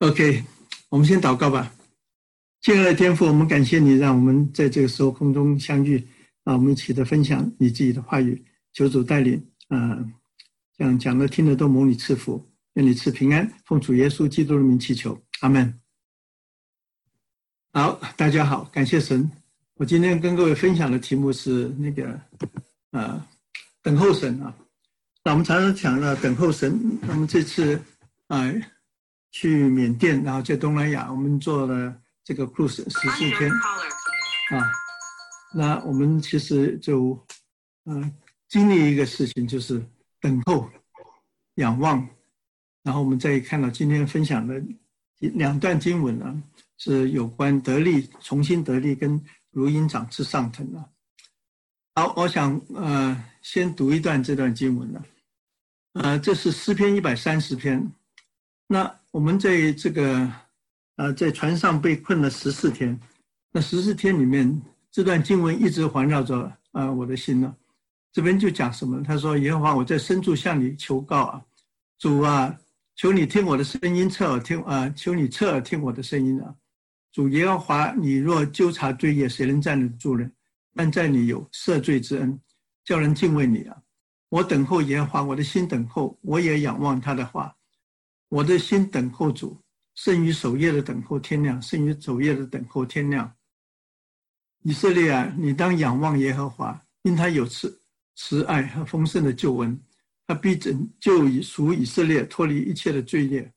OK，我们先祷告吧。亲爱的天父，我们感谢你，让我们在这个时候空中相遇啊，我们一起的分享你自己的话语，求主带领啊，讲讲的听的都蒙你赐福，愿你赐平安，奉主耶稣基督的名祈求，阿门。好，大家好，感谢神。我今天跟各位分享的题目是那个呃，等候神啊。那我们常常讲了等候神，那么这次啊。去缅甸，然后在东南亚，我们做了这个 cruise 十四天啊。那我们其实就嗯经历一个事情，就是等候、仰望。然后我们再看到今天分享的两段经文呢，是有关得力、重新得力跟如鹰长翅上腾的。好，我想呃先读一段这段经文呢，呃，这是诗篇一百三十篇，那。我们在这个，呃，在船上被困了十四天，那十四天里面，这段经文一直环绕着啊我的心呢。这边就讲什么？他说：“耶和华，我在深处向你求告啊，主啊，求你听我的声音，侧耳听啊，求你侧耳听我的声音啊。主耶和华，你若纠察罪业，谁能站得住呢？但在你有赦罪之恩，叫人敬畏你啊。我等候耶和华，我的心等候，我也仰望他的话。”我的心等候主，胜于守夜的等候天亮，胜于守夜的等候天亮。以色列啊，你当仰望耶和华，因他有慈慈爱和丰盛的救恩，他必拯救以属以色列脱离一切的罪孽。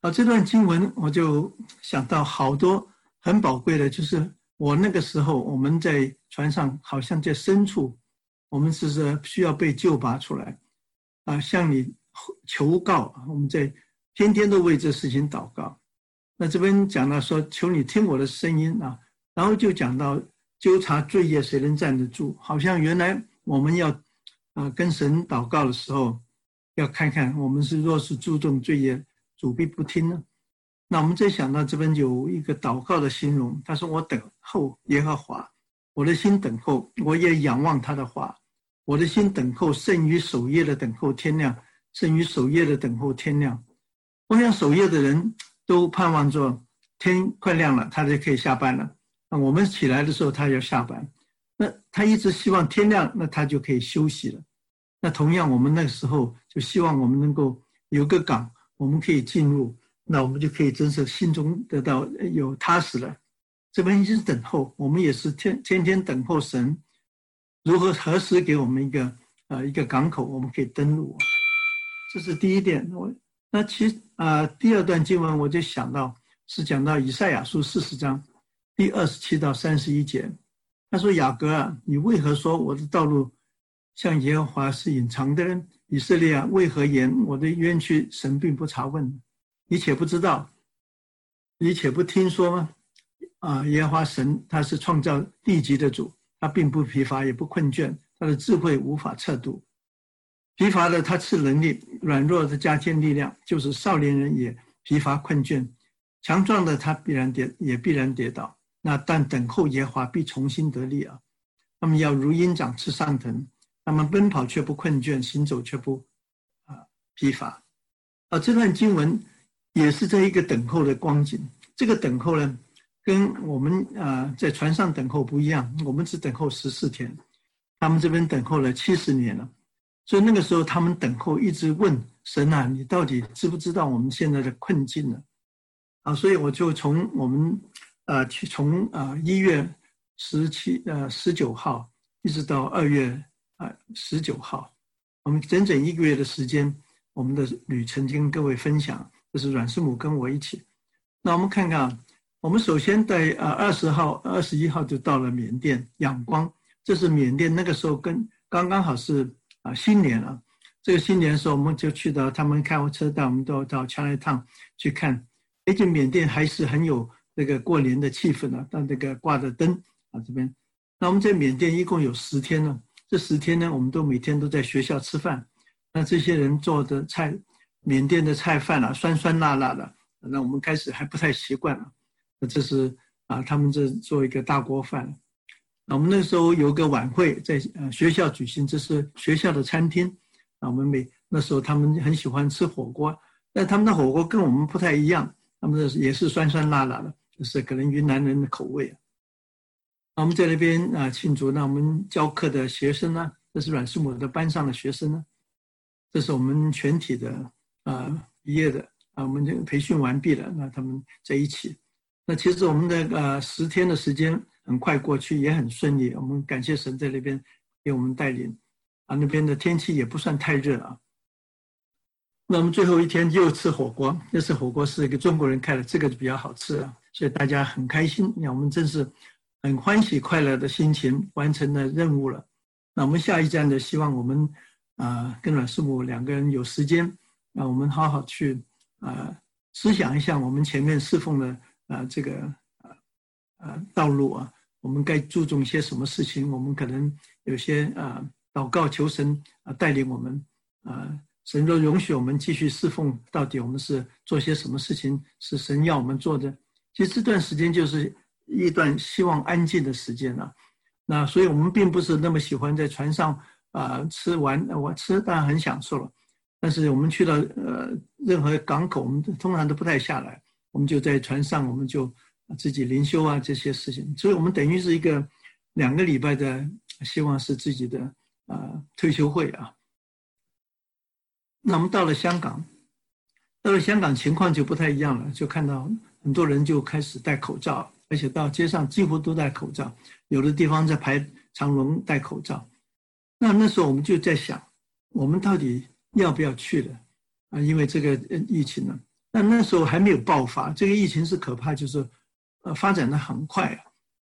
啊，这段经文我就想到好多很宝贵的，就是我那个时候我们在船上，好像在深处，我们是是需要被救拔出来，啊，像你。求告，我们在天天都为这事情祷告。那这边讲到说，求你听我的声音啊，然后就讲到纠察罪业，谁能站得住？好像原来我们要啊跟神祷告的时候，要看看我们是若是注重罪业，主必不听呢。那我们再想到这边有一个祷告的形容，他说：“我等候耶和华，我的心等候，我也仰望他的话，我的心等候胜于守夜的等候天亮。”胜于守夜的等候天亮。我想守夜的人都盼望着天快亮了，他就可以下班了。那我们起来的时候，他要下班。那他一直希望天亮，那他就可以休息了。那同样，我们那个时候就希望我们能够有个港，我们可以进入，那我们就可以真是心中得到有踏实了。这边一直等候，我们也是天天天等候神如何何时给我们一个呃一个港口，我们可以登陆。这是第一点，我那其啊第二段经文我就想到是讲到以赛亚书四十章第二十七到三十一节，他说雅各啊，你为何说我的道路像耶和华是隐藏的人？以色列啊，为何言我的冤屈神并不查问？你且不知道，你且不听说吗？啊，耶和华神他是创造地级的主，他并不疲乏也不困倦，他的智慧无法测度。疲乏的他赐能力，软弱的加添力量，就是少年人也疲乏困倦，强壮的他必然跌，也必然跌倒。那但等候耶华必重新得力啊！他们要如鹰长翅上腾，他们奔跑却不困倦，行走却不啊疲乏。啊，这段经文也是在一个等候的光景。这个等候呢，跟我们啊在船上等候不一样，我们只等候十四天，他们这边等候了七十年了。所以那个时候，他们等候，一直问神啊，你到底知不知道我们现在的困境呢？啊，所以我就从我们，呃，去从啊一月十七呃十九号一直到二月啊十九号，我们整整一个月的时间，我们的旅程跟各位分享，这是阮师母跟我一起。那我们看看啊，我们首先在啊二十号、二十一号就到了缅甸仰光，这是缅甸那个时候跟刚刚好是。啊，新年了，这个新年的时候，我们就去到他们开车带我们到到 China Town 去看，而且缅甸还是很有那个过年的气氛呢。到那个挂着灯啊，这边，那我们在缅甸一共有十天呢，这十天呢，我们都每天都在学校吃饭，那这些人做的菜，缅甸的菜饭啊，酸酸辣辣的，那我们开始还不太习惯了，那这是啊，他们这做一个大锅饭。那我们那时候有个晚会在呃学校举行，这是学校的餐厅。啊，我们每那时候他们很喜欢吃火锅，但他们的火锅跟我们不太一样。他们也是酸酸辣辣的，就是可能云南人的口味。那我们在那边啊庆祝，那我们教课的学生呢，这是阮师母的班上的学生呢，这是我们全体的啊毕业的啊，我们这个培训完毕了，那他们在一起。那其实我们的呃十天的时间很快过去，也很顺利。我们感谢神在那边给我们带领，啊那边的天气也不算太热啊。那我们最后一天又吃火锅，这次火锅是一个中国人开的，这个就比较好吃啊，所以大家很开心。那我们真是。很欢喜快乐的心情完成了任务了，那我们下一站的希望我们啊跟阮师母两个人有时间，那我们好好去啊思想一下我们前面侍奉的啊这个啊啊道路啊，我们该注重一些什么事情？我们可能有些啊祷告求神啊带领我们啊，神若容许我们继续侍奉，到底我们是做些什么事情？是神要我们做的？其实这段时间就是。一段希望安静的时间了，那所以我们并不是那么喜欢在船上啊吃完我吃当然很享受了，但是我们去到呃任何港口，我们通常都不太下来，我们就在船上，我们就自己灵修啊这些事情，所以我们等于是一个两个礼拜的，希望是自己的啊退休会啊。那我们到了香港，到了香港情况就不太一样了，就看到很多人就开始戴口罩。而且到街上几乎都戴口罩，有的地方在排长龙戴口罩。那那时候我们就在想，我们到底要不要去了啊？因为这个疫情呢，那那时候还没有爆发，这个疫情是可怕，就是呃发展的很快。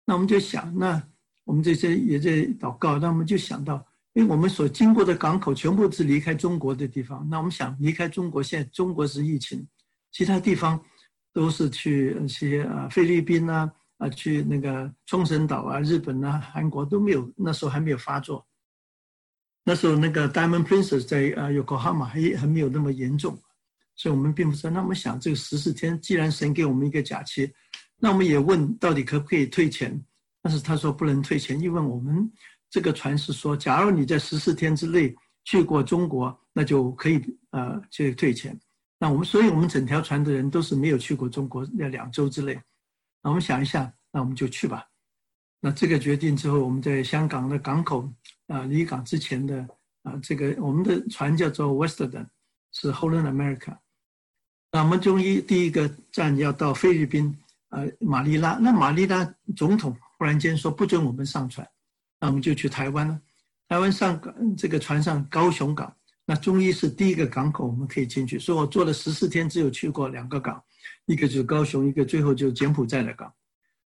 那我们就想，那我们这些也在祷告，那我们就想到，因为我们所经过的港口全部是离开中国的地方，那我们想离开中国，现在中国是疫情，其他地方。都是去一些啊菲律宾呐啊去那个冲绳岛啊日本呐韩国都没有那时候还没有发作，那时候那个 Diamond Princess 在啊 Yokohama 还还没有那么严重，所以我们并不是那么想这个十四天，既然神给我们一个假期，那我们也问到底可不可以退钱，但是他说不能退钱，因为我们这个船是说，假如你在十四天之内去过中国，那就可以呃去退钱。那我们，所以我们整条船的人都是没有去过中国那两周之内。那我们想一下，那我们就去吧。那这个决定之后，我们在香港的港口啊离港之前的啊，这个我们的船叫做 Western，是 Holland America。那我们中医第一个站要到菲律宾呃马尼拉。那马尼拉总统忽然间说不准我们上船，那我们就去台湾了。台湾上这个船上高雄港。那中医是第一个港口，我们可以进去。所以我做了十四天，只有去过两个港，一个就是高雄，一个最后就是柬埔寨的港。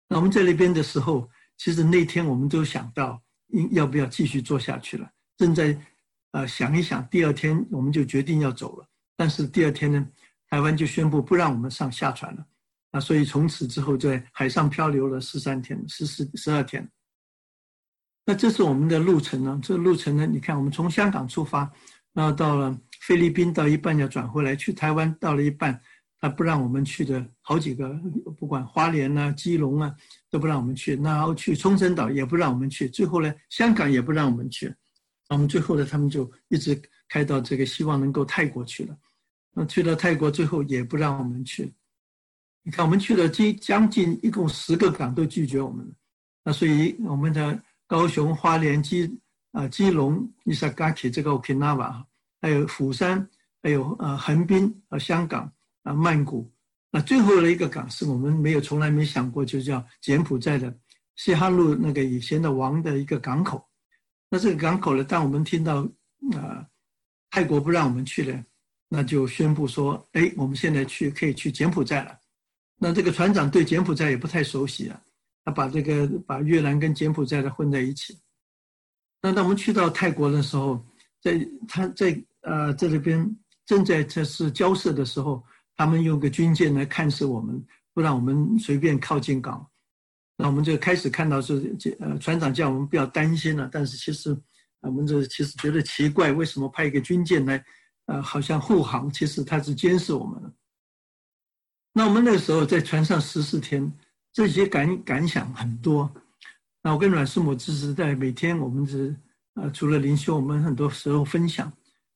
那我们在那边的时候，其实那天我们都想到，应要不要继续做下去了。正在呃想一想，第二天我们就决定要走了。但是第二天呢，台湾就宣布不让我们上下船了。啊，所以从此之后在海上漂流了十三天，十四十二天。那这是我们的路程呢？这个路程呢，你看我们从香港出发。然后到了菲律宾，到一半要转回来去台湾，到了一半，他不让我们去的好几个，不管花莲啊、基隆啊，都不让我们去。然后去冲绳岛也不让我们去，最后呢，香港也不让我们去。我们最后呢，他们就一直开到这个希望能够泰国去了。那去了泰国最后也不让我们去。你看，我们去了近将近一共十个港都拒绝我们了。那所以我们的高雄、花莲、基。啊，基隆、伊萨嘎奇这个 Okinawa，还有釜山，还有呃横滨和香港啊曼谷，那最后的一个港是我们没有从来没想过，就叫柬埔寨的西哈路那个以前的王的一个港口。那这个港口呢，当我们听到啊泰国不让我们去了，那就宣布说，哎，我们现在去可以去柬埔寨了。那这个船长对柬埔寨也不太熟悉啊，他把这个把越南跟柬埔寨的混在一起。那当我们去到泰国的时候，在他在呃在这边正在这是交涉的时候，他们用个军舰来看视我们，不让我们随便靠近港。那我们就开始看到是呃船长叫我们不要担心了，但是其实我们这其实觉得奇怪，为什么派一个军舰来，呃好像护航，其实他是监视我们的。那我们那时候在船上十四天，这些感感想很多。那我跟阮师母只是在每天，我们是呃，除了灵修，我们很多时候分享。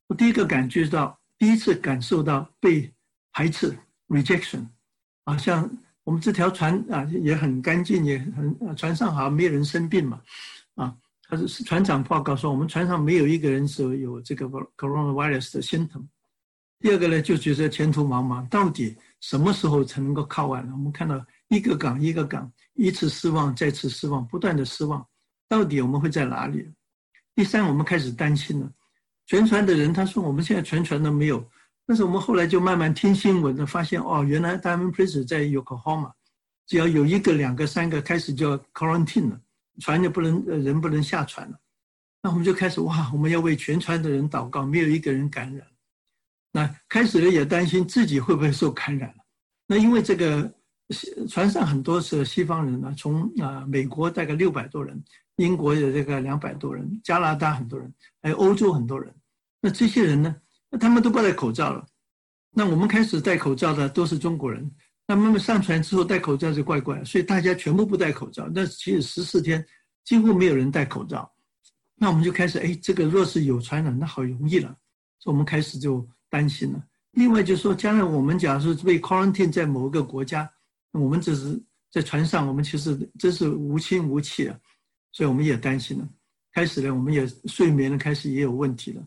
我第一个感觉到，第一次感受到被排斥 （rejection），啊，像我们这条船啊也很干净，也很船上好像没有人生病嘛，啊，他是船长报告说我们船上没有一个人是有这个 coronavirus 的 symptom。第二个呢，就觉得前途茫茫，到底什么时候才能够靠岸呢？我们看到一个港一个港，一次失望再次失望，不断的失望，到底我们会在哪里？第三，我们开始担心了，全船的人他说我们现在全船都没有。但是我们后来就慢慢听新闻的，发现哦，原来 Diamond Prince 在 Yokohama，只要有一个、两个、三个开始就 quarantine 了，船就不能呃人不能下船了。那我们就开始哇，我们要为全船的人祷告，没有一个人感染。那开始了也担心自己会不会受感染了。那因为这个船上很多是西方人呢，从啊美国大概六百多人，英国有这个两百多人，加拿大很多人，还有欧洲很多人。那这些人呢？他们都不戴口罩了，那我们开始戴口罩的都是中国人。那慢慢上船之后戴口罩就怪怪，所以大家全部不戴口罩。那其实十四天几乎没有人戴口罩。那我们就开始，哎，这个若是有传染，那好容易了。所以我们开始就担心了。另外就是说，将来我们假如说被 quarantine 在某个国家，我们只是在船上，我们其实真是无亲无戚啊，所以我们也担心了。开始呢，我们也睡眠呢开始也有问题了。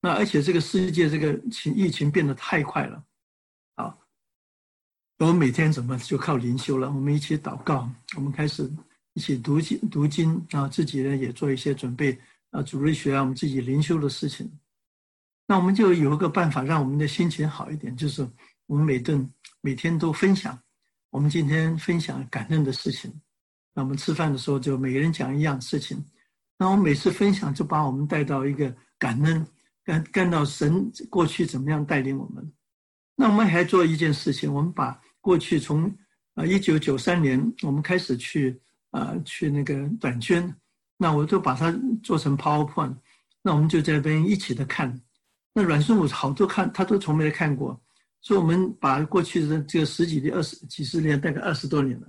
那而且这个世界这个情疫情变得太快了，我们每天怎么就靠灵修了？我们一起祷告，我们开始一起读经读经啊，自己呢也做一些准备啊，主日学啊，我们自己灵修的事情。那我们就有一个办法，让我们的心情好一点，就是我们每顿每天都分享，我们今天分享感恩的事情。那我们吃饭的时候就每个人讲一样事情，那我每次分享就把我们带到一个感恩。感感到神过去怎么样带领我们，那我们还做一件事情，我们把过去从啊一九九三年我们开始去啊去那个短宣，那我就把它做成 PowerPoint，那我们就在那边一起的看。那阮顺武好多看他都从没看过，所以我们把过去的这个十几年、二十几十年，大概二十多年了，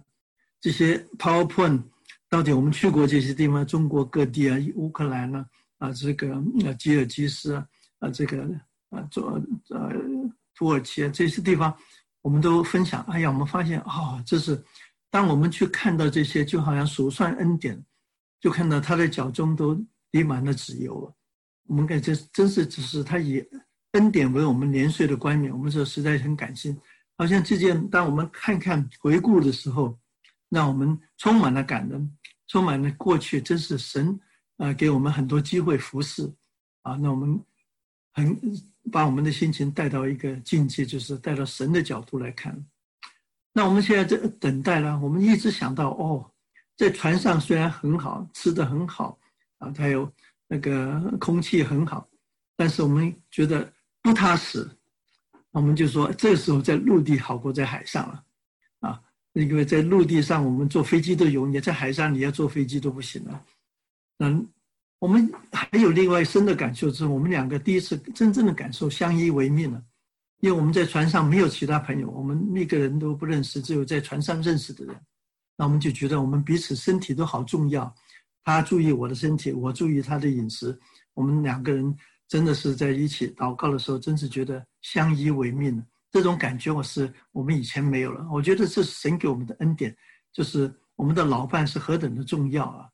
这些 PowerPoint 到底我们去过这些地方，中国各地啊，乌克兰呢？啊，这个呃，吉尔吉斯啊，啊，这个啊，做呃，土耳其啊，这些地方，我们都分享。哎呀，我们发现啊，这是当我们去看到这些，就好像数算恩典，就看到他的脚中都滴满了脂油。我们感觉真是只是他以恩典为我们年岁的冠冕，我们说实在很感谢。好像这件，当我们看看回顾的时候，让我们充满了感恩，充满了过去，真是神。啊，给我们很多机会服侍，啊，那我们很把我们的心情带到一个境界，就是带到神的角度来看。那我们现在在等待呢，我们一直想到，哦，在船上虽然很好，吃的很好，啊，还有那个空气很好，但是我们觉得不踏实，我们就说这时候在陆地好过在海上了，啊，因为在陆地上我们坐飞机都容易，在海上你要坐飞机都不行了。嗯，我们还有另外深的感受，是我们两个第一次真正的感受相依为命了。因为我们在船上没有其他朋友，我们一个人都不认识，只有在船上认识的人。那我们就觉得我们彼此身体都好重要，他注意我的身体，我注意他的饮食。我们两个人真的是在一起祷告的时候，真是觉得相依为命了。这种感觉我是我们以前没有了。我觉得这是神给我们的恩典，就是我们的老伴是何等的重要啊！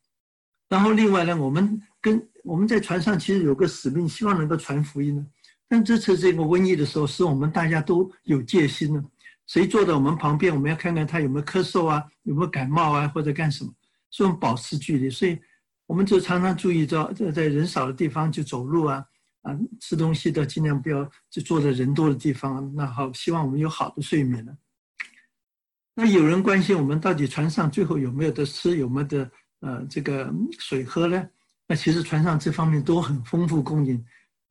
然后另外呢，我们跟我们在船上其实有个使命，希望能够传福音呢。但这次这个瘟疫的时候，使我们大家都有戒心呢。谁坐在我们旁边，我们要看看他有没有咳嗽啊，有没有感冒啊，或者干什么，所以我们保持距离。所以我们就常常注意到，在在人少的地方就走路啊，啊，吃东西的尽量不要就坐在人多的地方。那好，希望我们有好的睡眠呢。那有人关心我们到底船上最后有没有得吃，有没有得。呃，这个水喝呢？那其实船上这方面都很丰富供应。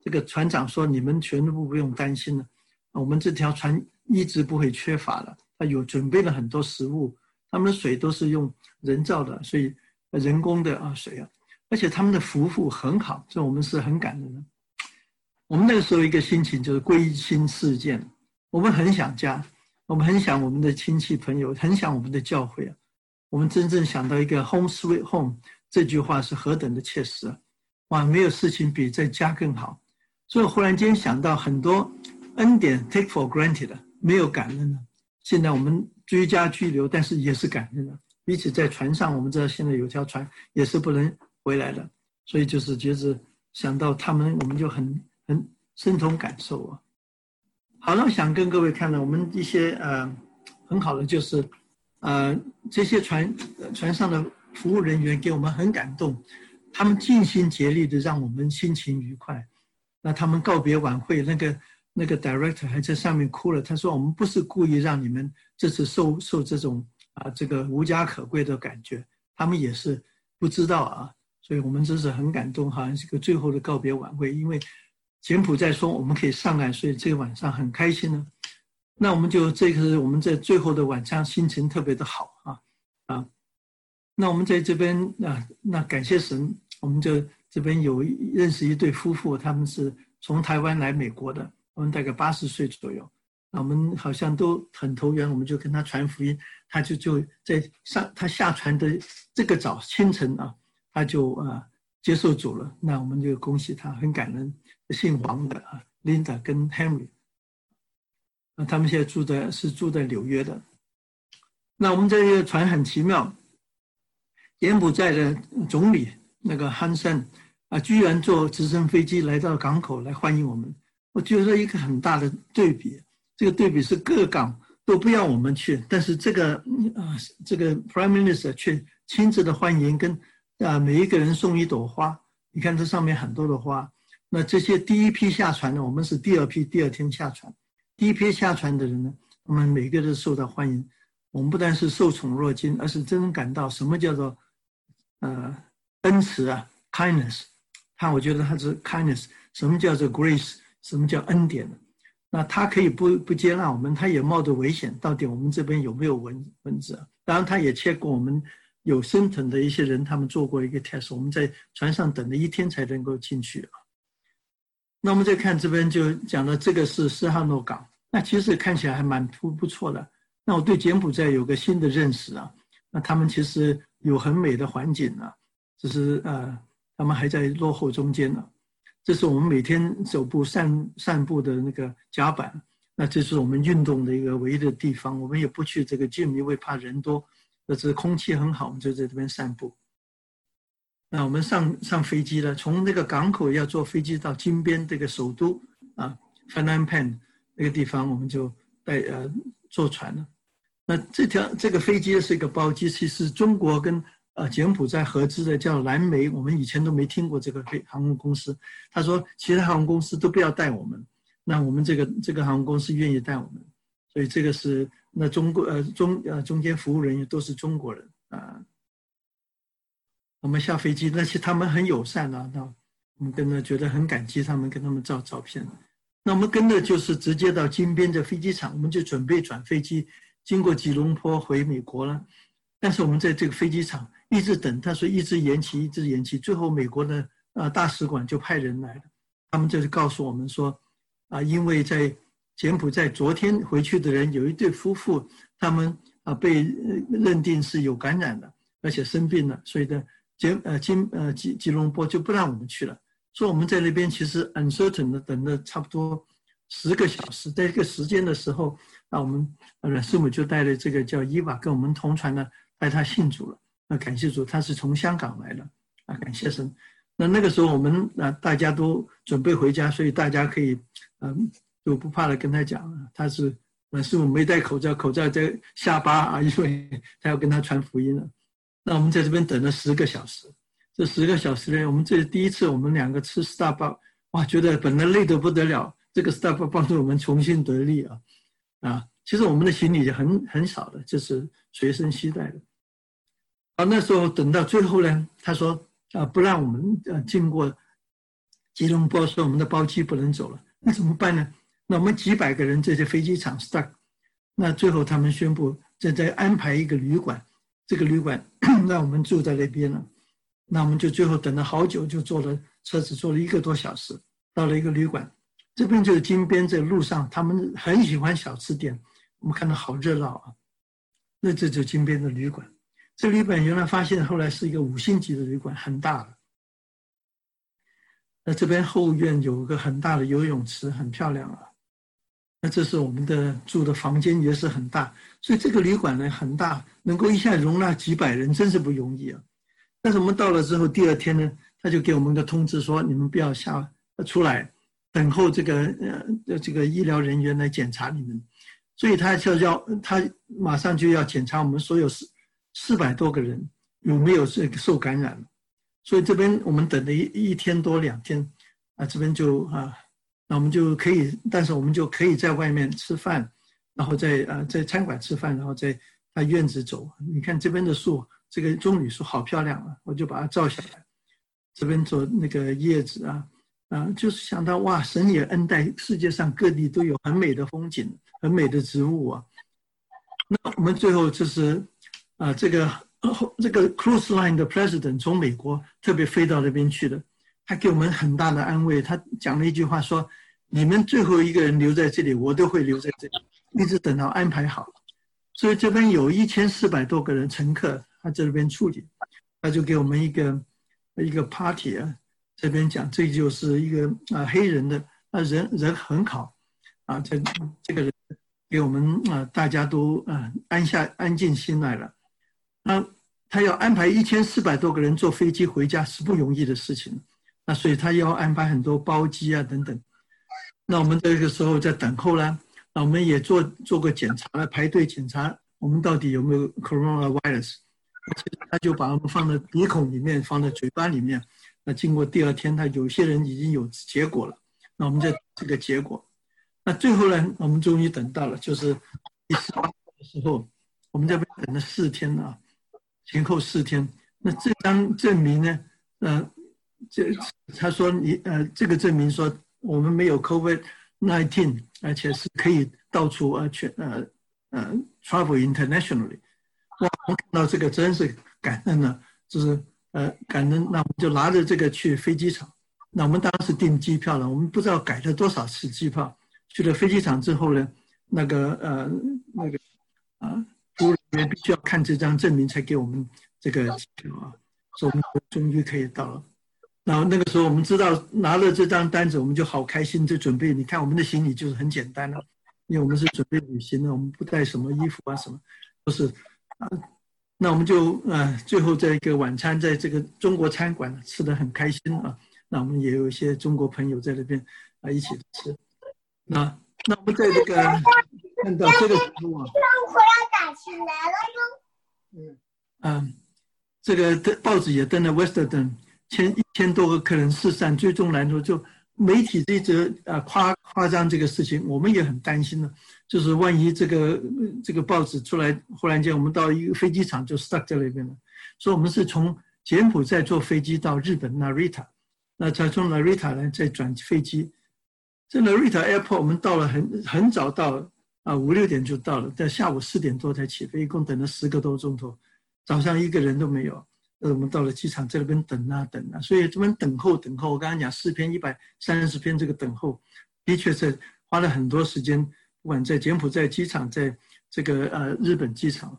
这个船长说：“你们全部不用担心了，我们这条船一直不会缺乏的。他有准备了很多食物，他们的水都是用人造的，所以人工的啊水啊，而且他们的服务很好，所以我们是很感恩的。我们那个时候一个心情就是归心似箭，我们很想家，我们很想我们的亲戚朋友，很想我们的教会啊。”我们真正想到一个 “home sweet home” 这句话是何等的切实啊！哇，没有事情比在家更好。所以忽然间想到很多恩典 take for granted 没有感恩的，现在我们居家拘留，但是也是感恩的。彼此在船上，我们知道现在有条船也是不能回来的，所以就是觉得想到他们，我们就很很深同感受啊。好了，想跟各位看到我们一些呃很好的就是，呃这些船船上的服务人员给我们很感动，他们尽心竭力的让我们心情愉快。那他们告别晚会那个。那个 director 还在上面哭了。他说：“我们不是故意让你们这次受受这种啊这个无家可归的感觉，他们也是不知道啊。所以我们真是很感动，好像是个最后的告别晚会。因为柬埔寨说我们可以上岸，所以这个晚上很开心呢。那我们就这个是我们在最后的晚上心情特别的好啊。那我们在这边啊，那感谢神，我们就这边有认识一对夫妇，他们是从台湾来美国的。”我们大概八十岁左右，我们好像都很投缘，我们就跟他传福音，他就就在上他下船的这个早清晨啊，他就啊接受主了。那我们就恭喜他，很感恩。姓王的啊，Linda 跟 Henry，那他们现在住在是住在纽约的。那我们这个船很奇妙，柬埔寨的总理那个汉森啊，居然坐直升飞机来到港口来欢迎我们。我觉得一个很大的对比，这个对比是各港都不要我们去，但是这个啊，这个 Prime Minister 却亲自的欢迎，跟啊每一个人送一朵花。你看这上面很多的花。那这些第一批下船的，我们是第二批，第二天下船。第一批下船的人呢，我们每个都受到欢迎。我们不但是受宠若惊，而是真正感到什么叫做呃恩慈啊，kindness。他我觉得他是 kindness，什么叫做 grace？什么叫恩典呢？那他可以不不接纳我们，他也冒着危险。到底我们这边有没有蚊蚊子？当然，他也切过我们有生存的一些人，他们做过一个 test。我们在船上等了一天才能够进去啊。那我们再看这边就讲了，这个是斯哈诺港。那其实看起来还蛮不不错的。那我对柬埔寨有个新的认识啊。那他们其实有很美的环境啊，只是呃，他们还在落后中间呢。这是我们每天走步散散步的那个甲板，那这是我们运动的一个唯一的地方。我们也不去这个 gym，因为怕人多。那这空气很好，我们就在这边散步。那我们上上飞机了，从那个港口要坐飞机到金边这个首都啊 f a n a m p a n 那个地方，我们就带呃坐船了。那这条这个飞机是一个包机，其实中国跟。呃，柬埔寨合资的叫蓝莓，我们以前都没听过这个飞航空公司。他说，其他航空公司都不要带我们，那我们这个这个航空公司愿意带我们，所以这个是那中国呃中呃中间服务人员都是中国人啊。我们下飞机，那些他们很友善啊，那我们跟着觉得很感激他们，跟他们照照片。那我们跟着就是直接到金边的飞机场，我们就准备转飞机，经过吉隆坡回美国了。但是我们在这个飞机场。一直等，他说一直延期，一直延期，最后美国的呃大使馆就派人来了，他们就是告诉我们说，啊，因为在柬埔寨昨天回去的人有一对夫妇，他们啊被认定是有感染的，而且生病了，所以呢，柬呃金呃吉吉隆坡就不让我们去了，所以我们在那边其实 uncertain 的等了差不多十个小时，在这个时间的时候，那我们呃师母就带着这个叫伊娃跟我们同船的带他信主了。那感谢主，他是从香港来的啊！感谢神。那那个时候我们啊，大家都准备回家，所以大家可以嗯，就不怕的跟他讲，他是阮，师傅没戴口罩，口罩在下巴啊，因为他要跟他传福音了。那我们在这边等了十个小时，这十个小时呢，我们这第一次，我们两个吃 s t a r b u c k 哇，觉得本来累得不得了，这个 Starbucks 帮助我们重新得力啊啊！其实我们的行李很很少的，就是随身携带的。啊，那时候等到最后呢，他说啊，不让我们呃经过吉隆坡，说我们的包机不能走了，那怎么办呢？那我们几百个人这些飞机场 stuck，那最后他们宣布在在安排一个旅馆，这个旅馆 让我们住在那边了，那我们就最后等了好久，就坐了车子坐了一个多小时，到了一个旅馆，这边就是金边这路上，他们很喜欢小吃店，我们看到好热闹啊，那这就金边的旅馆。这旅馆原来发现，后来是一个五星级的旅馆，很大的。那这边后院有个很大的游泳池，很漂亮啊。那这是我们的住的房间也是很大，所以这个旅馆呢很大，能够一下容纳几百人，真是不容易啊。但是我们到了之后，第二天呢，他就给我们个通知说，你们不要下出来，等候这个呃这个医疗人员来检查你们。所以他就要他马上就要检查我们所有四四百多个人有没有这个受感染。所以这边我们等了一一天多两天，啊这边就啊。那我们就可以，但是我们就可以在外面吃饭，然后在啊在餐馆吃饭，然后在他院子走。你看这边的树，这个棕榈树好漂亮啊，我就把它照下来。这边做那个叶子啊，啊，就是想到哇，神也恩待世界上各地都有很美的风景，很美的植物啊。那我们最后就是啊，这个这个 cruise line 的 president 从美国特别飞到那边去的。他给我们很大的安慰，他讲了一句话说：“你们最后一个人留在这里，我都会留在这里，一直等到安排好。”所以这边有一千四百多个人乘客，他在这边处理，他就给我们一个一个 party 啊，这边讲这就是一个啊黑人的啊人人很好啊，这这个人给我们啊大家都啊安下安静心来了。那他要安排一千四百多个人坐飞机回家是不容易的事情。那所以他要安排很多包机啊等等，那我们这个时候在等候啦，那我们也做做个检查了，排队检查我们到底有没有 coronavirus，他就把我们放在鼻孔里面，放在嘴巴里面，那经过第二天，他有些人已经有结果了，那我们在这个结果，那最后呢，我们终于等到了，就是第十八的时候，我们这边等了四天啊，前后四天，那这张证明呢，呃。这他说你呃，这个证明说我们没有 COVID nineteen，而且是可以到处呃全呃呃 travel internationally。哇，我们看到这个真是感恩了，就是呃感恩。那我们就拿着这个去飞机场。那我们当时订机票了，我们不知道改了多少次机票。去了飞机场之后呢，那个呃那个啊服务人员必须要看这张证明才给我们这个机票啊，说我们终于可以到了。然后那个时候，我们知道拿了这张单子，我们就好开心，就准备。你看，我们的行李就是很简单了，因为我们是准备旅行的，我们不带什么衣服啊，什么都是啊。那我们就呃，最后在一个晚餐，在这个中国餐馆吃的很开心啊。那我们也有一些中国朋友在那边啊一起吃。那那我们在这个看到这个时候啊，打起来了哟。嗯嗯，这个报纸也登了 Western。千一千多个客人四散，最终来说就媒体这则啊夸夸张这个事情，我们也很担心呢。就是万一这个这个报纸出来，忽然间我们到一个飞机场就 stuck 在那边了。所以我们是从柬埔寨坐飞机到日本 Narita，那才从 Narita 呢再转飞机。这 Narita Airport 我们到了很很早到啊五六点就到了，在下午四点多才起飞，一共等了十个多钟头，早上一个人都没有。呃，我们到了机场，在那边等啊等啊，所以这边等候等候。我刚刚讲四篇一百三十篇，这个等候的确是花了很多时间，不管在柬埔寨机场，在这个呃日本机场。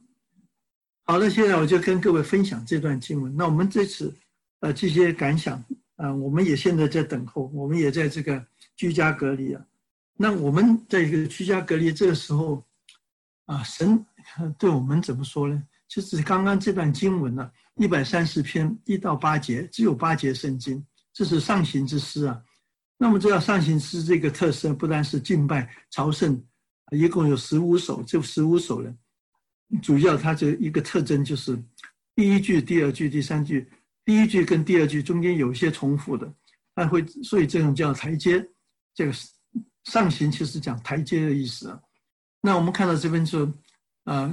好了，现在我就跟各位分享这段经文。那我们这次呃这些感想啊，我们也现在在等候，我们也在这个居家隔离啊。那我们在一个居家隔离这个时候啊，神对我们怎么说呢？就是刚刚这段经文呢。一百三十篇一到八节，只有八节圣经，这是上行之诗啊。那么知道上行诗这个特色，不单是敬拜朝圣，一共有十五首，这十五首呢，主要它这一个特征就是第一句、第二句、第三句，第一句跟第二句中间有些重复的，它会，所以这种叫台阶。这个上行其实讲台阶的意思。那我们看到这边说，啊，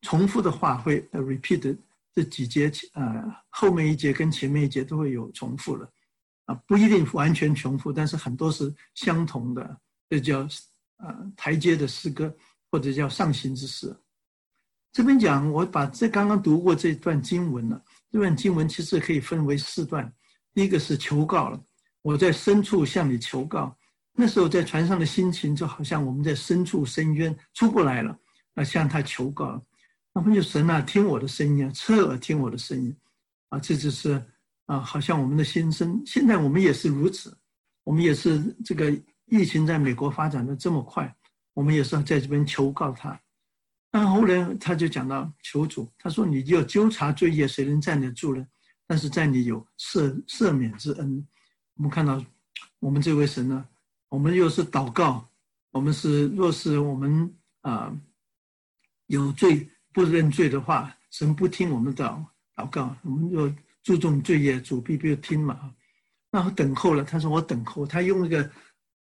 重复的话会 repeat。这几节呃后面一节跟前面一节都会有重复的，啊，不一定完全重复，但是很多是相同的，这叫呃台阶的诗歌，或者叫上行之诗。这边讲，我把这刚刚读过这段经文了，这段经文其实可以分为四段，第一个是求告了，我在深处向你求告，那时候在船上的心情就好像我们在深处深渊出不来了，啊，向他求告了。那么就神啊，听我的声音啊，侧耳听我的声音，啊，这就是啊，好像我们的心声。现在我们也是如此，我们也是这个疫情在美国发展的这么快，我们也是在这边求告他。但后来他就讲到求主，他说：“你要纠察罪业，谁能站得住呢？但是在你有赦赦免之恩。”我们看到我们这位神呢，我们又是祷告，我们是若是我们啊有罪不认罪的话，神不听我们的祷告，我们就注重罪业，主必必听嘛。然后等候了，他说：“我等候。”他用那个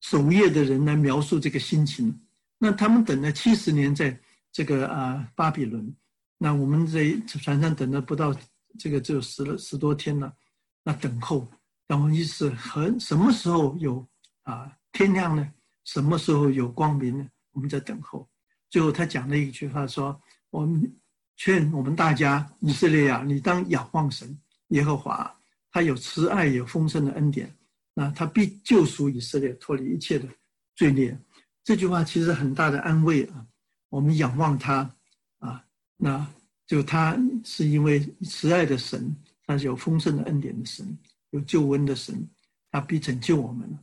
守夜的人来描述这个心情。那他们等了七十年，在这个啊巴比伦，那我们在船上等了不到这个只有十十多天了。那等候，然后意思很什么时候有啊天亮呢？什么时候有光明呢？我们在等候。最后他讲了一句话说：“我们劝我们大家，以色列啊，你当仰望神耶和华，他有慈爱，有丰盛的恩典，那他必救赎以色列，脱离一切的罪孽。”这句话其实很大的安慰啊！我们仰望他啊，那就他是因为慈爱的神，他是有丰盛的恩典的神，有救恩的神，他必拯救我们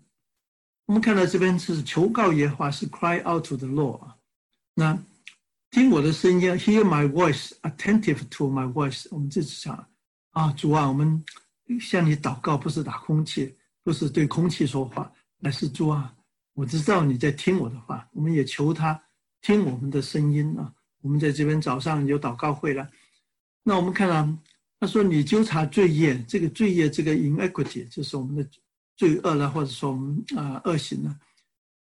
我们看到这边是求告耶和华，是 cry out to the Lord 啊。那听我的声音，hear my voice，attentive to my voice。我们这次讲啊，主啊，我们向你祷告，不是打空气，不是对空气说话，乃是主啊。我知道你在听我的话，我们也求他听我们的声音啊。我们在这边早上有祷告会了，那我们看到他说你纠察罪业，这个罪业这个 inequity 就是我们的罪恶了，或者说我们啊恶行了。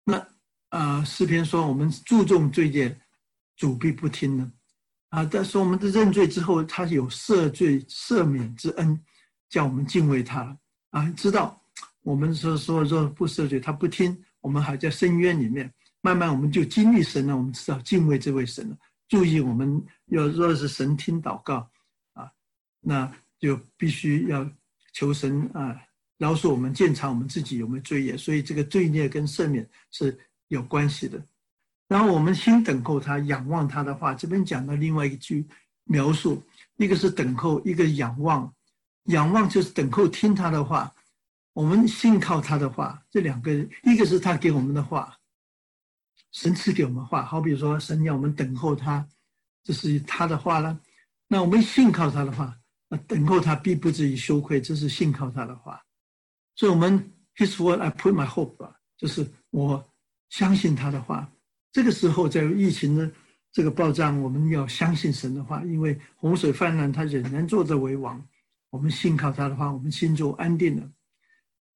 那啊诗篇说我们注重罪业，主必不听呢。啊，但是我们的认罪之后，他有赦罪赦免之恩，叫我们敬畏他啊。知道我们说说说不赦罪，他不听。我们还在深渊里面，慢慢我们就经历神了。我们知道敬畏这位神了，注意我们要若是神听祷告啊，那就必须要求神啊饶恕我们，检查我们自己有没有罪业。所以这个罪孽跟赦免是有关系的。然后我们心等候他，仰望他的话，这边讲到另外一句描述，一个是等候，一个仰望。仰望就是等候听他的话。我们信靠他的话，这两个，一个是他给我们的话，神赐给我们话，好比说神要我们等候他，这是他的话了。那我们信靠他的话，那等候他必不至于羞愧，这是信靠他的话。所以，我们 His word I put my hope，就是我相信他的话。这个时候，在疫情的这个爆炸，我们要相信神的话，因为洪水泛滥，他仍然坐着为王。我们信靠他的话，我们心就安定了。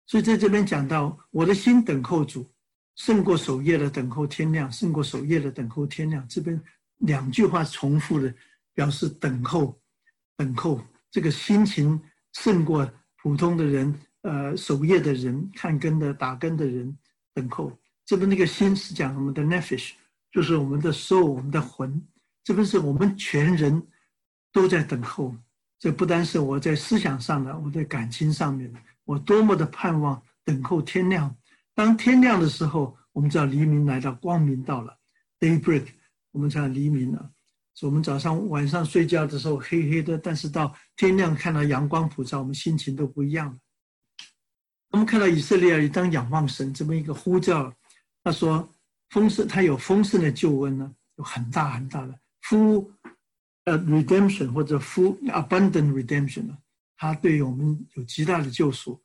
所以在这边讲到，我的心等候主，胜过守夜的等候天亮，胜过守夜的等候天亮。这边两句话重复的表示等候，等候这个心情胜过普通的人，呃，守夜的人，看根的、打根的人，等候。这边那个心是讲我们的 nefesh，就是我们的 soul，我们的魂。这边是我们全人都在等候。这不单是我在思想上的，我在感情上面的。我多么的盼望等候天亮，当天亮的时候，我们知道黎明来到，光明到了，daybreak，我们才黎明了。我们早上晚上睡觉的时候黑黑的，但是到天亮看到阳光普照，我们心情都不一样了。我们看到以色列当仰望神这么一个呼叫，他说丰盛，他有丰盛的救恩呢，有很大很大的 full 呃 redemption 或者 full abundant redemption 呢。他对于我们有极大的救赎，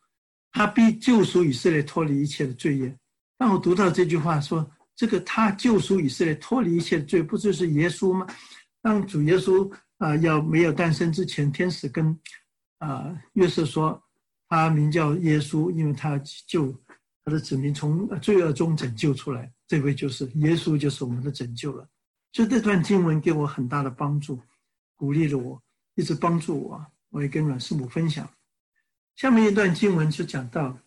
他必救赎以色列脱离一切的罪业。当我读到这句话说：“这个他救赎以色列脱离一切的罪，不就是耶稣吗？”当主耶稣啊要没有诞生之前，天使跟啊约瑟说，他名叫耶稣，因为他救他的子民从罪恶中拯救出来。这位就是耶稣，就是我们的拯救了。所以这段经文给我很大的帮助，鼓励了我，一直帮助我。我也跟阮师母分享，下面一段经文就讲到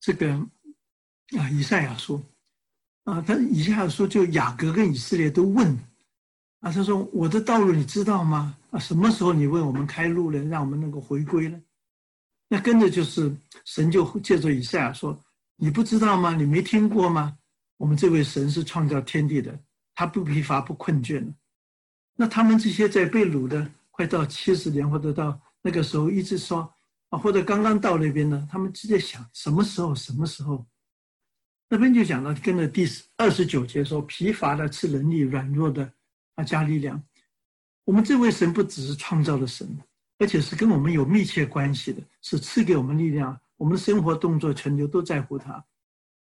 这个啊，以赛亚书啊，他以赛亚书就雅各跟以色列都问啊，他说我的道路你知道吗？啊，什么时候你为我们开路了？让我们能够回归呢？那跟着就是神就借着以赛亚说，你不知道吗？你没听过吗？我们这位神是创造天地的，他不疲乏不困倦。那他们这些在被掳的，快到七十年或者到。那个时候一直说啊，或者刚刚到那边呢，他们直接想什么时候？什么时候？那边就讲到跟着第二十九节说，疲乏的吃能力，软弱的啊加力量。我们这位神不只是创造的神，而且是跟我们有密切关系的，是赐给我们力量，我们的生活、动作、成就都在乎他。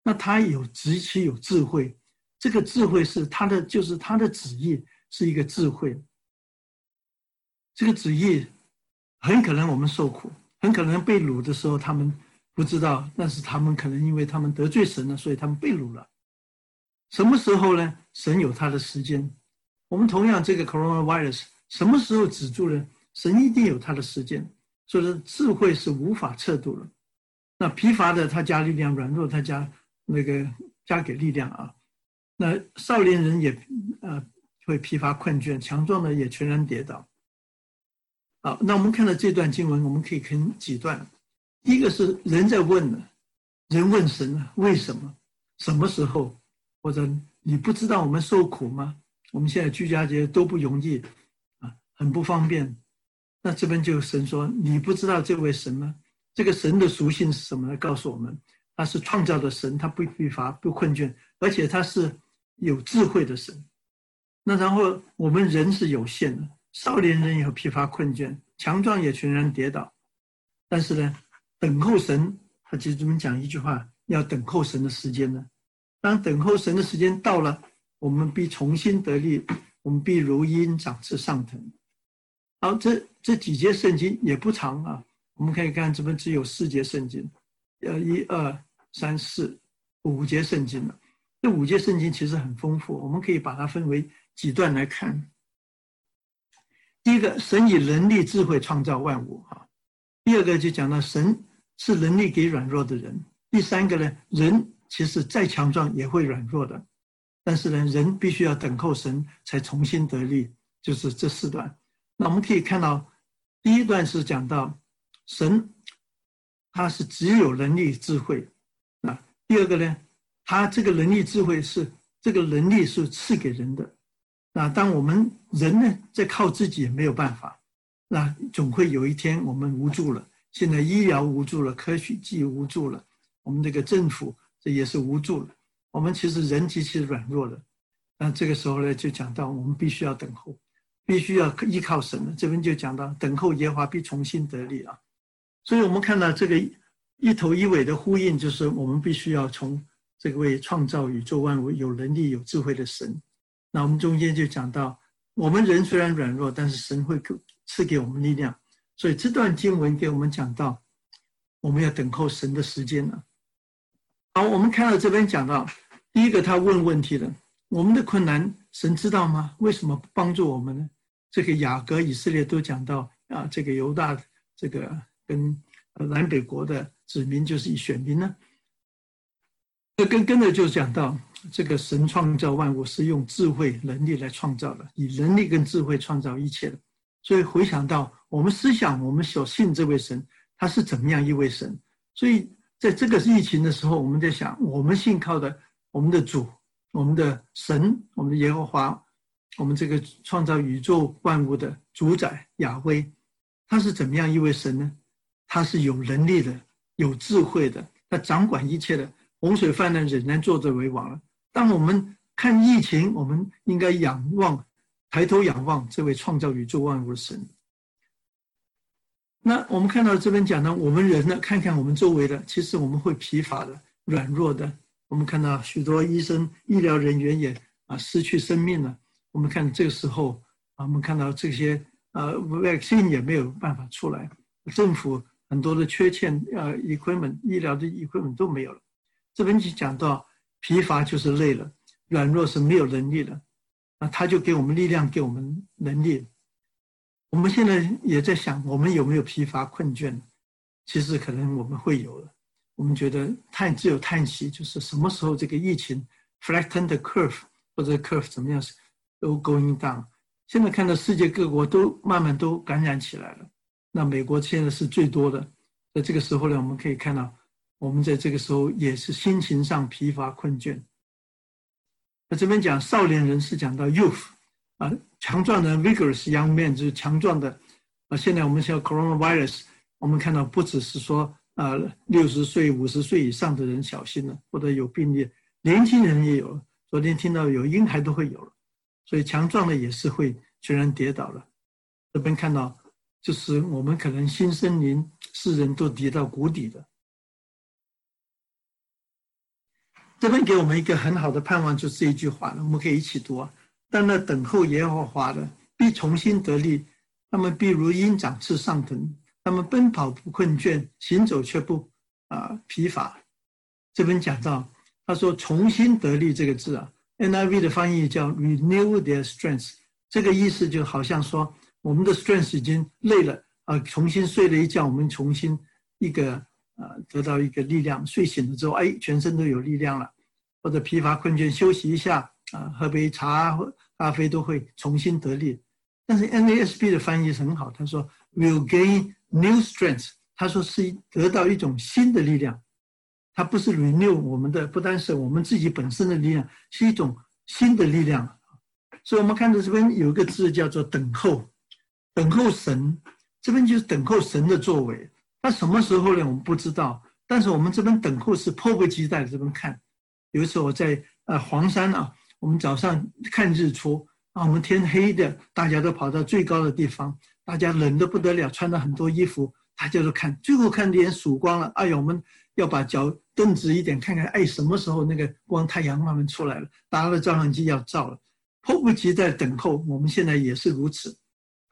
那他有极其有智慧，这个智慧是他的，就是他的旨意是一个智慧。这个旨意很可能我们受苦，很可能被掳的时候他们不知道，但是他们可能因为他们得罪神了，所以他们被掳了。什么时候呢？神有他的时间。我们同样这个 coronavirus 什么时候止住呢？神一定有他的时间。所以说智慧是无法测度的。那疲乏的他加力量，软弱他加那个加给力量啊。那少年人也呃会疲乏困倦，强壮的也全然跌倒。好，那我们看到这段经文，我们可以分几段。一个是人在问呢，人问神呢，为什么？什么时候？或者你不知道我们受苦吗？我们现在居家节都不容易啊，很不方便。那这边就神说，你不知道这位神吗？这个神的属性是什么呢？告诉我们，他是创造的神，他不疲乏不困倦，而且他是有智慧的神。那然后我们人是有限的。少年人也疲乏困倦，强壮也全然跌倒。但是呢，等候神，他其实这么讲一句话：要等候神的时间呢。当等候神的时间到了，我们必重新得力，我们必如鹰长翅上腾。好，这这几节圣经也不长啊，我们可以看这边只有四节圣经，呃，一二三四五节圣经了。这五节圣经其实很丰富，我们可以把它分为几段来看。第一个，神以能力、智慧创造万物，啊。第二个就讲到神是能力给软弱的人。第三个呢，人其实再强壮也会软弱的，但是呢，人必须要等候神才重新得力，就是这四段。那我们可以看到，第一段是讲到神他是只有能力、智慧，啊。第二个呢，他这个能力、智慧是这个能力是赐给人的。那当我们人呢，在靠自己也没有办法，那总会有一天我们无助了。现在医疗无助了，科学技无助了，我们这个政府这也是无助了。我们其实人极其软弱的，那这个时候呢，就讲到我们必须要等候，必须要依靠神了。这边就讲到等候耶和华必重新得力啊。所以我们看到这个一头一尾的呼应，就是我们必须要从这位创造宇宙万物、有能力、有智慧的神。那我们中间就讲到，我们人虽然软弱，但是神会给赐给我们力量。所以这段经文给我们讲到，我们要等候神的时间了。好，我们看到这边讲到，第一个他问问题了：我们的困难，神知道吗？为什么不帮助我们呢？这个雅各、以色列都讲到啊，这个犹大这个跟南北国的子民就是以选民呢。这跟跟着就讲到，这个神创造万物是用智慧能力来创造的，以能力跟智慧创造一切的。所以回想到我们思想，我们所信这位神，他是怎么样一位神？所以在这个疫情的时候，我们在想，我们信靠的我们的主，我们的神，我们的耶和华，我们这个创造宇宙万物的主宰亚威，他是怎么样一位神呢？他是有能力的，有智慧的，他掌管一切的。洪水泛滥，仍然坐着为王了。当我们看疫情，我们应该仰望，抬头仰望这位创造宇宙万物的神。那我们看到这边讲呢，我们人呢，看看我们周围的，其实我们会疲乏的、软弱的。我们看到许多医生、医疗人员也啊失去生命了。我们看这个时候啊，我们看到这些呃 vaccine 也没有办法出来，政府很多的缺欠呃 equipment 医疗的 equipment 都没有了。这边就讲到疲乏就是累了，软弱是没有能力了，那他就给我们力量，给我们能力。我们现在也在想，我们有没有疲乏困倦？其实可能我们会有的。我们觉得叹只有叹息，就是什么时候这个疫情 flatten the curve 或者 curve 怎么样都 going down。现在看到世界各国都慢慢都感染起来了，那美国现在是最多的。在这个时候呢，我们可以看到。我们在这个时候也是心情上疲乏困倦。那这边讲少年人是讲到 youth 啊，强壮的 vigorous young man 就是强壮的啊。现在我们像 coronavirus，我们看到不只是说啊六十岁、五十岁以上的人小心了，或者有病例，年轻人也有了。昨天听到有婴孩都会有了，所以强壮的也是会全然跌倒了。这边看到，就是我们可能新森林世人都跌到谷底的。这边给我们一个很好的盼望，就是这一句话了，我们可以一起读啊。但那等候耶和华的必重新得力，他们必如鹰展翅上腾，他们奔跑不困倦，行走却不啊疲乏。这边讲到，他说“重新得力”这个字啊，NIV 的翻译叫 “renew their strength”，这个意思就好像说。我们的 strength 已经累了啊，重新睡了一觉，我们重新一个呃得到一个力量，睡醒了之后，哎，全身都有力量了，或者疲乏困倦休息一下啊，喝杯茶或咖啡都会重新得力。但是 NASB 的翻译是很好，他说 will gain new strength，他说是得到一种新的力量，它不是 renew 我们的，不单是我们自己本身的力量，是一种新的力量。所以我们看到这边有一个字叫做等候。等候神，这边就是等候神的作为。那什么时候呢？我们不知道。但是我们这边等候是迫不及待的。这边看，有一次我在呃黄山啊，我们早上看日出啊，我们天黑的，大家都跑到最高的地方，大家冷的不得了，穿了很多衣服，大家都看，最后看天曙光了。哎呀，我们要把脚蹬直一点，看看哎什么时候那个光太阳慢慢出来了，拿了照相机要照了，迫不及待等候。我们现在也是如此。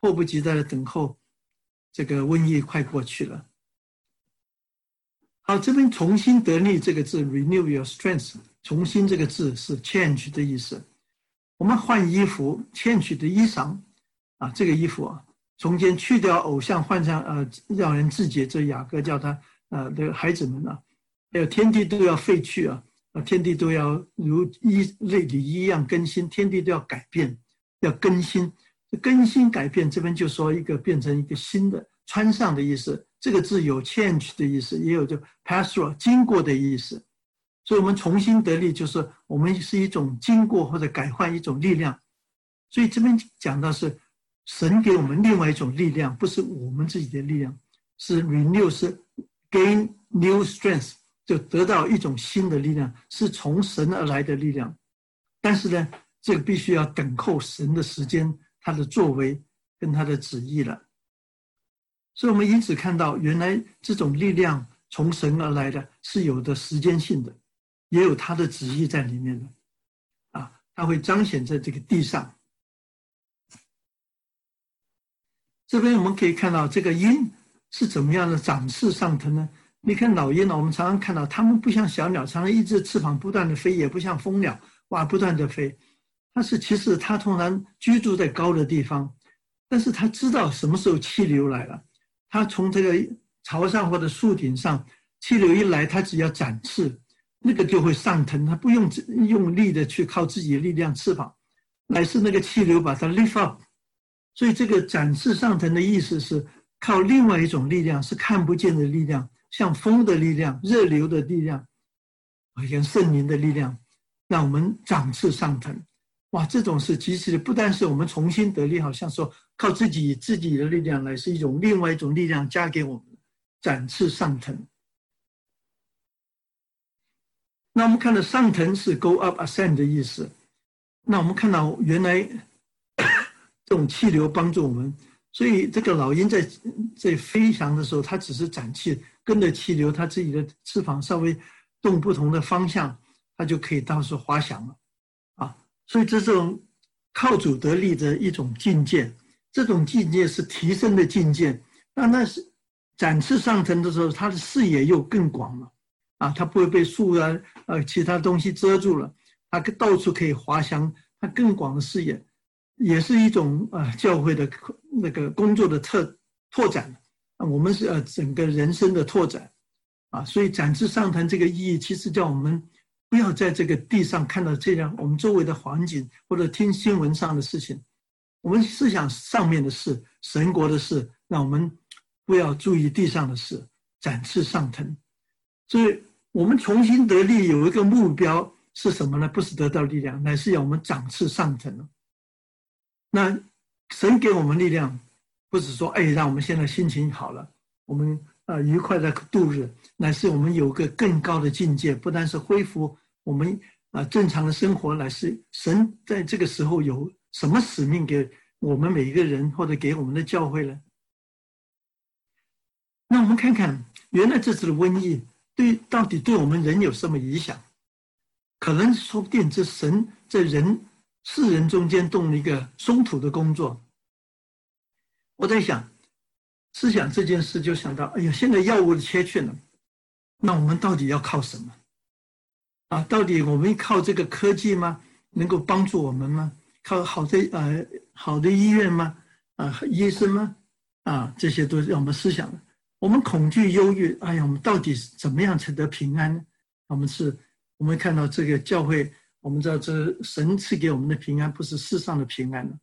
迫不及待的等候，这个瘟疫快过去了。好，这边重新得力这个字，renew your strength。重新这个字是 change 的意思。我们换衣服，change 的衣裳啊，这个衣服啊，中间去掉偶像，换上呃，让人自洁。这雅各叫他呃的孩子们啊，还有天地都要废去啊，啊，天地都要如一类里一样更新，天地都要改变，要更新。更新改变，这边就说一个变成一个新的穿上的意思。这个字有 change 的意思，也有就 pass through 经过的意思。所以，我们重新得力，就是我们是一种经过或者改换一种力量。所以这边讲到是神给我们另外一种力量，不是我们自己的力量，是 renew，是 gain new strength，就得到一种新的力量，是从神而来的力量。但是呢，这个必须要等候神的时间。他的作为跟他的旨意了，所以我们因此看到，原来这种力量从神而来的是有的时间性的，也有他的旨意在里面的，啊，他会彰显在这个地上。这边我们可以看到，这个鹰是怎么样的展翅上腾呢？你看老鹰呢，我们常常看到，它们不像小鸟，常常一只翅膀不断的飞，也不像蜂鸟，哇，不断的飞。它是其实它通常居住在高的地方，但是它知道什么时候气流来了，它从这个朝上或者树顶上，气流一来，它只要展翅，那个就会上腾，它不用用力的去靠自己的力量翅膀，乃是那个气流把它 lift up。所以这个展翅上腾的意思是靠另外一种力量，是看不见的力量，像风的力量、热流的力量，好像圣灵的力量，让我们展翅上腾。哇，这种是极其的，不单是我们重新得力，好像说靠自己自己的力量来，是一种另外一种力量加给我们，展翅上腾。那我们看到上腾是 go up ascend 的意思，那我们看到原来 这种气流帮助我们，所以这个老鹰在在飞翔的时候，它只是展翅，跟着气流，它自己的翅膀稍微动不同的方向，它就可以到处滑翔了。所以这种靠主得力的一种境界，这种境界是提升的境界。那那是展翅上腾的时候，他的视野又更广了，啊，他不会被树啊、呃其他东西遮住了，他到处可以滑翔，他更广的视野，也是一种啊教会的那个工作的特拓展。我们是呃整个人生的拓展，啊，所以展翅上腾这个意义，其实叫我们。不要在这个地上看到这样我们周围的环境，或者听新闻上的事情，我们思想上面的事、神国的事，让我们不要注意地上的事，展翅上腾。所以，我们重新得力有一个目标是什么呢？不是得到力量，乃是要我们展翅上腾。那神给我们力量，不是说哎，让我们现在心情好了，我们啊愉快的度日，乃是我们有个更高的境界，不单是恢复我们啊正常的生活，乃是神在这个时候有什么使命给我们每一个人，或者给我们的教会呢？那我们看看，原来这次的瘟疫对到底对我们人有什么影响？可能说不定这神在人世人中间动了一个松土的工作。我在想，思想这件事，就想到，哎呀，现在药物的缺缺了，那我们到底要靠什么？啊，到底我们靠这个科技吗？能够帮助我们吗？靠好的呃好的医院吗？啊，医生吗？啊，这些都是让我们思想的。我们恐惧、忧郁，哎呀，我们到底怎么样才得平安呢？我们是。我们看到这个教会，我们知道这神赐给我们的平安不是世上的平安。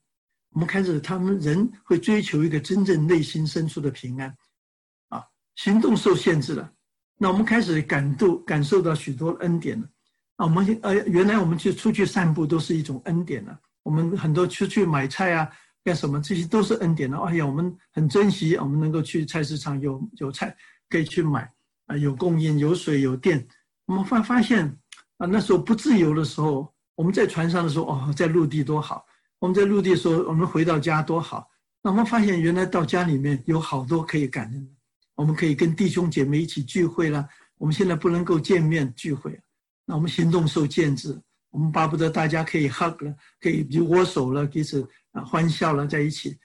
我们开始，他们人会追求一个真正内心深处的平安，啊，行动受限制了。那我们开始感度感受到许多恩典了。啊，我们呃，原来我们去出去散步都是一种恩典了。我们很多出去买菜啊，干什么，这些都是恩典了。哎呀，我们很珍惜，我们能够去菜市场有有菜可以去买，啊，有供应，有水，有电。我们发发现。啊，那时候不自由的时候，我们在船上的时候，哦，在陆地多好；我们在陆地的时候，我们回到家多好。那我们发现，原来到家里面有好多可以感恩的，我们可以跟弟兄姐妹一起聚会了。我们现在不能够见面聚会，那我们行动受限制，我们巴不得大家可以 hug 了，可以握手了，彼此啊欢笑了在一起。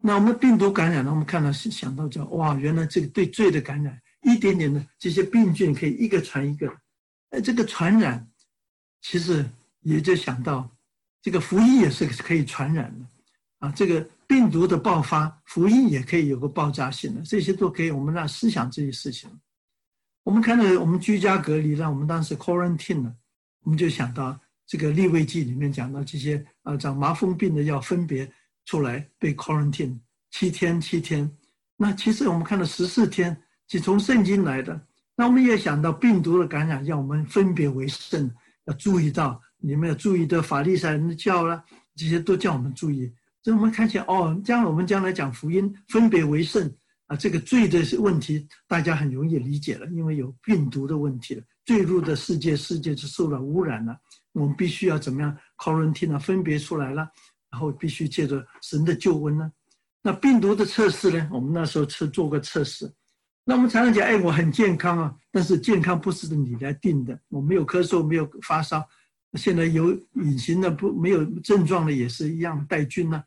那我们病毒感染了，我们看到是想到叫哇，原来这个对罪的感染，一点点的这些病菌可以一个传一个。哎，这个传染，其实也就想到，这个福音也是可以传染的，啊，这个病毒的爆发，福音也可以有个爆炸性的，这些都可以我们让思想这些事情。我们看到我们居家隔离，让我们当时 quarantine 了，我们就想到这个立位记里面讲到这些啊，长麻风病的要分别出来被 quarantine 七天七天。那其实我们看到十四天是从圣经来的。那我们也想到病毒的感染，让我们分别为圣，要注意到你们要注意的法利赛人的教了，这些都叫我们注意。所以我们看见哦，将来我们将来讲福音，分别为圣啊，这个罪的问题大家很容易理解了，因为有病毒的问题了，坠入的世界，世界是受了污染了。我们必须要怎么样 quarantine 呢？分别出来了，然后必须借着神的救恩呢。那病毒的测试呢？我们那时候是做过测试。那我们常常讲，哎，我很健康啊，但是健康不是你来定的。我没有咳嗽，没有发烧，现在有隐形的不没有症状的也是一样带菌呢。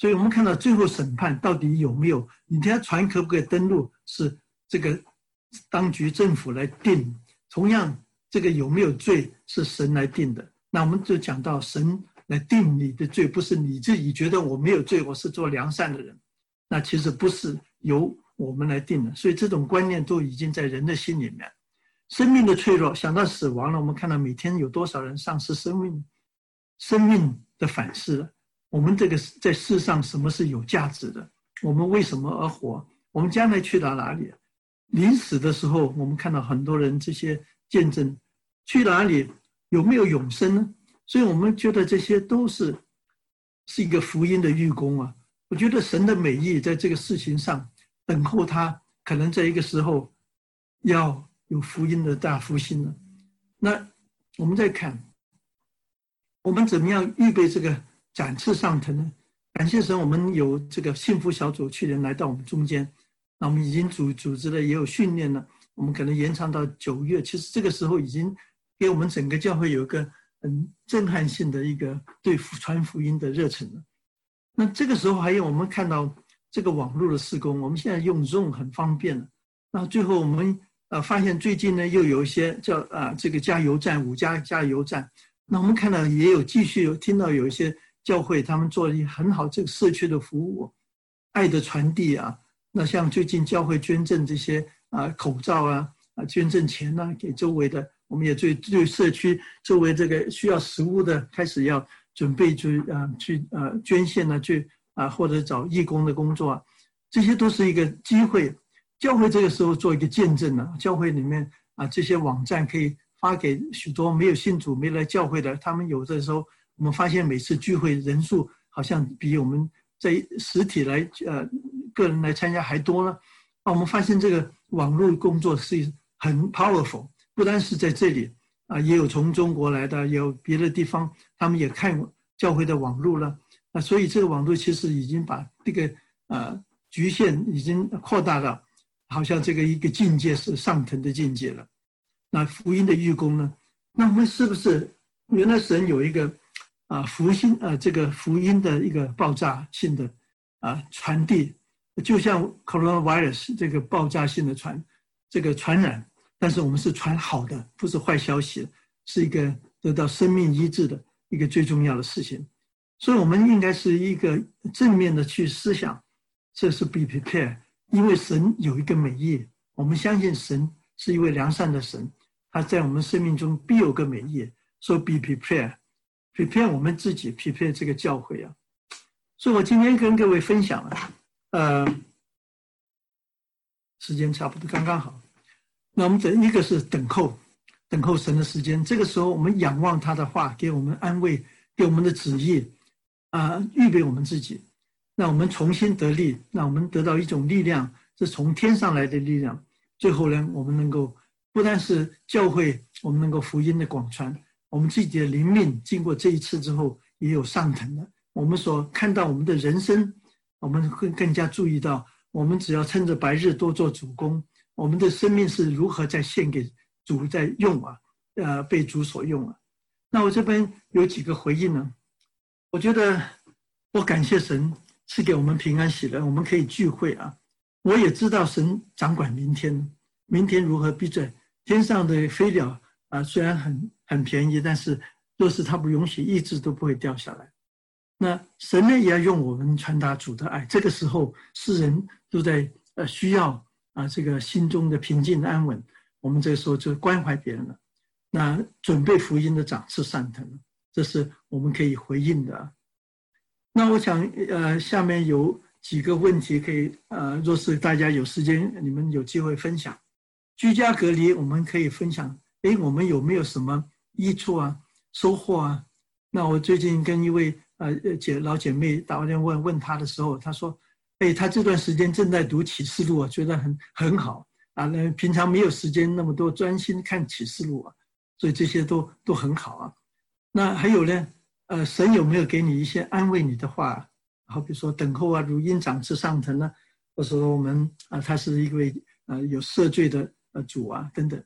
所以我们看到最后审判到底有没有？你天船可不可以登陆？是这个当局政府来定。同样，这个有没有罪是神来定的。那我们就讲到神来定你的罪，不是你自己觉得我没有罪，我是做良善的人。那其实不是由。我们来定的，所以这种观念都已经在人的心里面。生命的脆弱，想到死亡了，我们看到每天有多少人丧失生命，生命的反思了。我们这个在世上什么是有价值的？我们为什么而活？我们将来去到哪里？临死的时候，我们看到很多人这些见证，去哪里有没有永生呢？所以我们觉得这些都是是一个福音的预功啊。我觉得神的美意在这个事情上。等候他，可能在一个时候要有福音的大复兴了。那我们再看，我们怎么样预备这个展翅上腾呢？感谢神，我们有这个幸福小组去年来到我们中间，那我们已经组组织了，也有训练了。我们可能延长到九月，其实这个时候已经给我们整个教会有一个很震撼性的一个对传福音的热忱了。那这个时候还有我们看到。这个网络的施工，我们现在用 Zoom 很方便了。那最后我们呃发现最近呢又有一些叫啊这个加油站五家加油站，那我们看到也有继续有听到有一些教会他们做了一很好这个社区的服务，爱的传递啊。那像最近教会捐赠这些啊口罩啊啊捐赠钱呢给周围的，我们也最对社区周围这个需要食物的开始要准备去啊去呃捐献呢去。啊，或者找义工的工作啊，这些都是一个机会。教会这个时候做一个见证呢。教会里面啊，这些网站可以发给许多没有信主、没来教会的。他们有的时候，我们发现每次聚会人数好像比我们在实体来呃个人来参加还多呢。啊，我们发现这个网络工作是很 powerful，不单是在这里啊，也有从中国来的，也有别的地方，他们也看过教会的网络了。啊，所以这个网络其实已经把这个呃局限已经扩大到，好像这个一个境界是上腾的境界了。那福音的预工呢？那我们是不是原来神有一个啊福音啊这个福音的一个爆炸性的啊传递，就像 coronavirus 这个爆炸性的传这个传染，但是我们是传好的，不是坏消息，是一个得到生命医治的一个最重要的事情。所以，我们应该是一个正面的去思想，这是 be prepared，因为神有一个美意，我们相信神是一位良善的神，他在我们生命中必有个美意。所以 be prepared，prepare 我们自己匹配这个教会啊。所以我今天跟各位分享了，呃，时间差不多刚刚好。那我们等一个是等候，等候神的时间。这个时候，我们仰望他的话，给我们安慰，给我们的旨意。啊，预备我们自己，让我们重新得力，让我们得到一种力量，是从天上来的力量。最后呢，我们能够不单是教会，我们能够福音的广传，我们自己的灵命经过这一次之后也有上腾的。我们所看到我们的人生，我们会更加注意到，我们只要趁着白日多做主公，我们的生命是如何在献给主在用啊，呃，被主所用啊。那我这边有几个回应呢？我觉得，我感谢神赐给我们平安喜乐，我们可以聚会啊。我也知道神掌管明天，明天如何？闭嘴！天上的飞鸟啊，虽然很很便宜，但是若是他不允许，一直都不会掉下来。那神呢，也要用我们传达主的爱。这个时候，世人都在呃需要啊，这个心中的平静安稳。我们这个时候就关怀别人了，那准备福音的长次上腾。这是我们可以回应的。那我想，呃，下面有几个问题可以，呃，若是大家有时间，你们有机会分享。居家隔离，我们可以分享。哎，我们有没有什么益处啊、收获啊？那我最近跟一位呃姐老姐妹打完电话问问她的时候，她说：“哎，她这段时间正在读启示录啊，觉得很很好啊。那平常没有时间那么多专心看启示录啊，所以这些都都很好啊。”那还有呢？呃，神有没有给你一些安慰你的话？好比说等候啊，如鹰长翅上腾呢，或者说我们啊，他是一位呃有赦罪的呃主啊等等。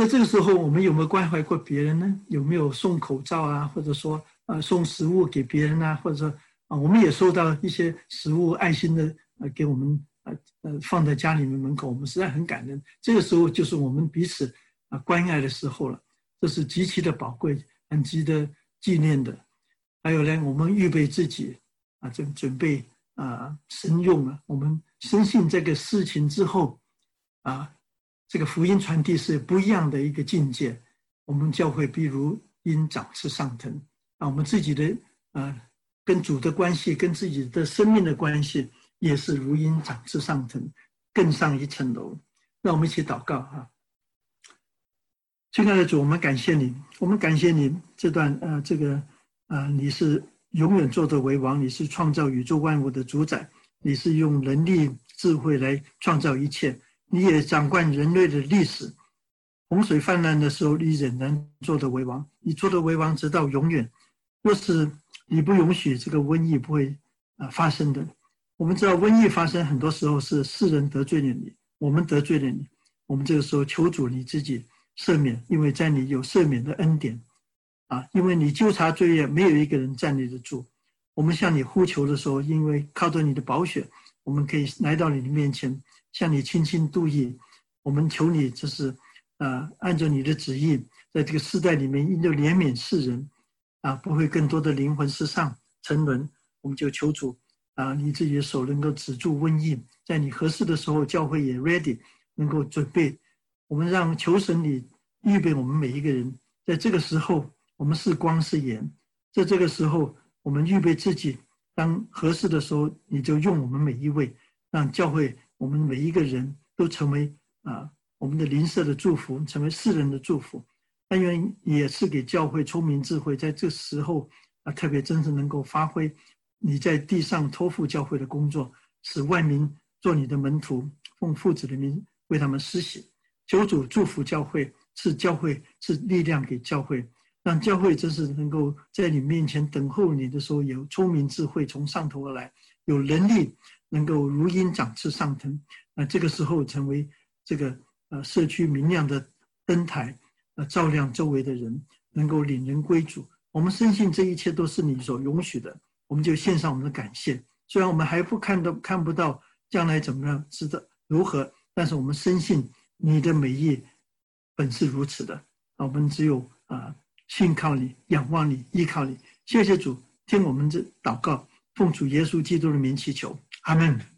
那这个时候我们有没有关怀过别人呢？有没有送口罩啊，或者说呃送食物给别人啊，或者说啊，我们也收到一些食物爱心的呃给我们呃呃放在家里面门口，我们实在很感恩。这个时候就是我们彼此啊关爱的时候了。这是极其的宝贵，很值得纪念的。还有呢，我们预备自己啊，准准备啊，神用啊。我们深信这个事情之后啊，这个福音传递是不一样的一个境界。我们教会比如因长势上腾啊，我们自己的啊，跟主的关系，跟自己的生命的关系，也是如因长势上腾，更上一层楼。让我们一起祷告哈。亲爱的主，我们感谢你，我们感谢你这段呃，这个呃，你是永远做的为王，你是创造宇宙万物的主宰，你是用能力智慧来创造一切，你也掌管人类的历史。洪水泛滥的时候，你仍然做的为王，你做的为王直到永远。若是你不允许这个瘟疫不会啊发生的，我们知道瘟疫发生很多时候是世人得罪了你，我们得罪了你，我们这个时候求主你自己。赦免，因为在你有赦免的恩典，啊，因为你纠察罪业，没有一个人站立得住。我们向你呼求的时候，因为靠着你的宝血，我们可以来到你的面前，向你倾心度意。我们求你，就是，啊，按照你的旨意，在这个时代里面，因着怜悯世人，啊，不会更多的灵魂失丧沉沦。我们就求主，啊，你自己的手能够止住瘟疫，在你合适的时候，教会也 ready，能够准备。我们让求神你预备我们每一个人，在这个时候，我们是光是盐，在这个时候，我们预备自己，当合适的时候，你就用我们每一位，让教会我们每一个人都成为啊我们的邻舍的祝福，成为世人的祝福。但愿也是给教会聪明智慧，在这时候啊，特别真正能够发挥你在地上托付教会的工作，使万民做你的门徒，奉父子的名为他们施洗。求主祝福教会，赐教会赐力量给教会，让教会真是能够在你面前等候你的时候，有聪明智慧从上头而来，有能力能够如鹰展翅上腾。那这个时候成为这个呃社区明亮的灯台，呃照亮周围的人，能够领人归主。我们深信这一切都是你所允许的，我们就献上我们的感谢。虽然我们还不看到看不到将来怎么样，知道如何，但是我们深信你的美意本是如此的啊。我们只有啊信靠你，仰望你，依靠你。谢谢主，听我们这祷告，奉主耶稣基督的名祈求，阿门。